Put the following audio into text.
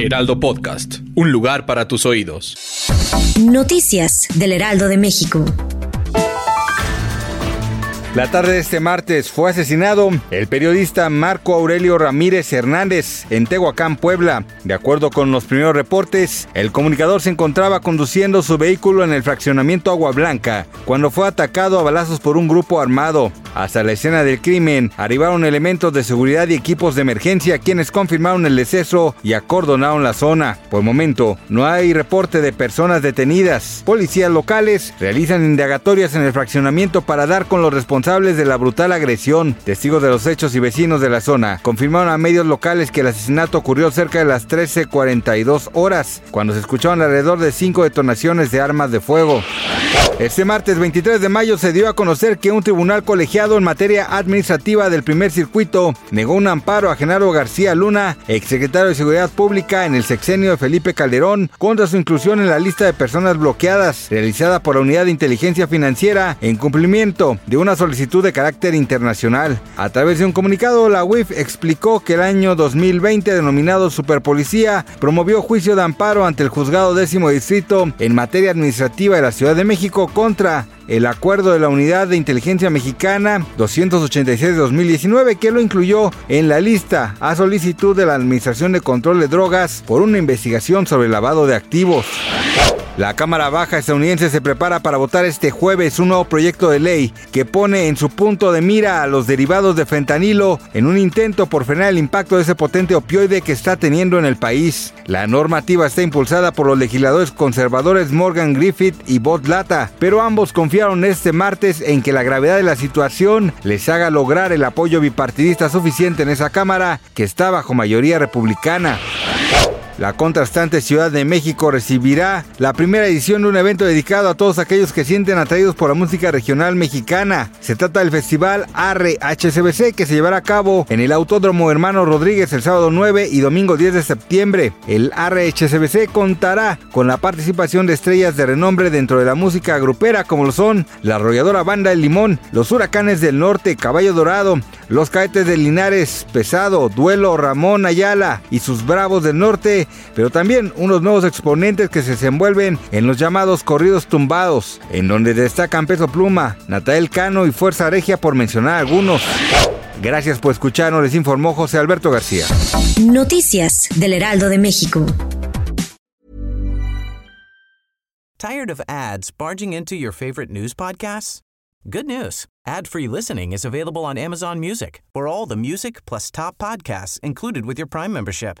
Heraldo Podcast, un lugar para tus oídos. Noticias del Heraldo de México. La tarde de este martes fue asesinado el periodista Marco Aurelio Ramírez Hernández en Tehuacán, Puebla. De acuerdo con los primeros reportes, el comunicador se encontraba conduciendo su vehículo en el fraccionamiento Agua Blanca cuando fue atacado a balazos por un grupo armado. Hasta la escena del crimen arribaron elementos de seguridad y equipos de emergencia quienes confirmaron el deceso y acordonaron la zona. Por el momento, no hay reporte de personas detenidas. Policías locales realizan indagatorias en el fraccionamiento para dar con los responsables de la brutal agresión. Testigos de los hechos y vecinos de la zona confirmaron a medios locales que el asesinato ocurrió cerca de las 13.42 horas, cuando se escucharon alrededor de cinco detonaciones de armas de fuego. Este martes 23 de mayo se dio a conocer que un tribunal colegiado en materia administrativa del primer circuito negó un amparo a Genaro García Luna, exsecretario de Seguridad Pública en el sexenio de Felipe Calderón, contra su inclusión en la lista de personas bloqueadas, realizada por la Unidad de Inteligencia Financiera en cumplimiento de una solicitud de carácter internacional. A través de un comunicado, la UIF explicó que el año 2020, denominado Superpolicía, promovió juicio de amparo ante el juzgado décimo distrito en materia administrativa de la Ciudad de México contra el acuerdo de la Unidad de Inteligencia Mexicana 286 de 2019 que lo incluyó en la lista a solicitud de la Administración de Control de Drogas por una investigación sobre lavado de activos. La Cámara Baja estadounidense se prepara para votar este jueves un nuevo proyecto de ley que pone en su punto de mira a los derivados de fentanilo en un intento por frenar el impacto de ese potente opioide que está teniendo en el país. La normativa está impulsada por los legisladores conservadores Morgan Griffith y Bob Lata, pero ambos confiaron este martes en que la gravedad de la situación les haga lograr el apoyo bipartidista suficiente en esa Cámara que está bajo mayoría republicana. La contrastante Ciudad de México recibirá la primera edición de un evento dedicado a todos aquellos que sienten atraídos por la música regional mexicana. Se trata del festival Arre HCBC que se llevará a cabo en el Autódromo Hermano Rodríguez el sábado 9 y domingo 10 de septiembre. El Arre HCBC contará con la participación de estrellas de renombre dentro de la música grupera como lo son la arrolladora Banda El Limón, los Huracanes del Norte, Caballo Dorado, los Caetes de Linares, Pesado, Duelo, Ramón Ayala y sus Bravos del Norte pero también unos nuevos exponentes que se desenvuelven en los llamados corridos tumbados, en donde destacan Peso Pluma, Natael Cano y Fuerza Regia por mencionar algunos. Gracias por escucharnos, les informó José Alberto García. Noticias del Heraldo de México. Tired of ads barging into your favorite news podcasts? Good news. Ad-free listening is available on Amazon Music. For all the music plus top podcasts included with your Prime membership.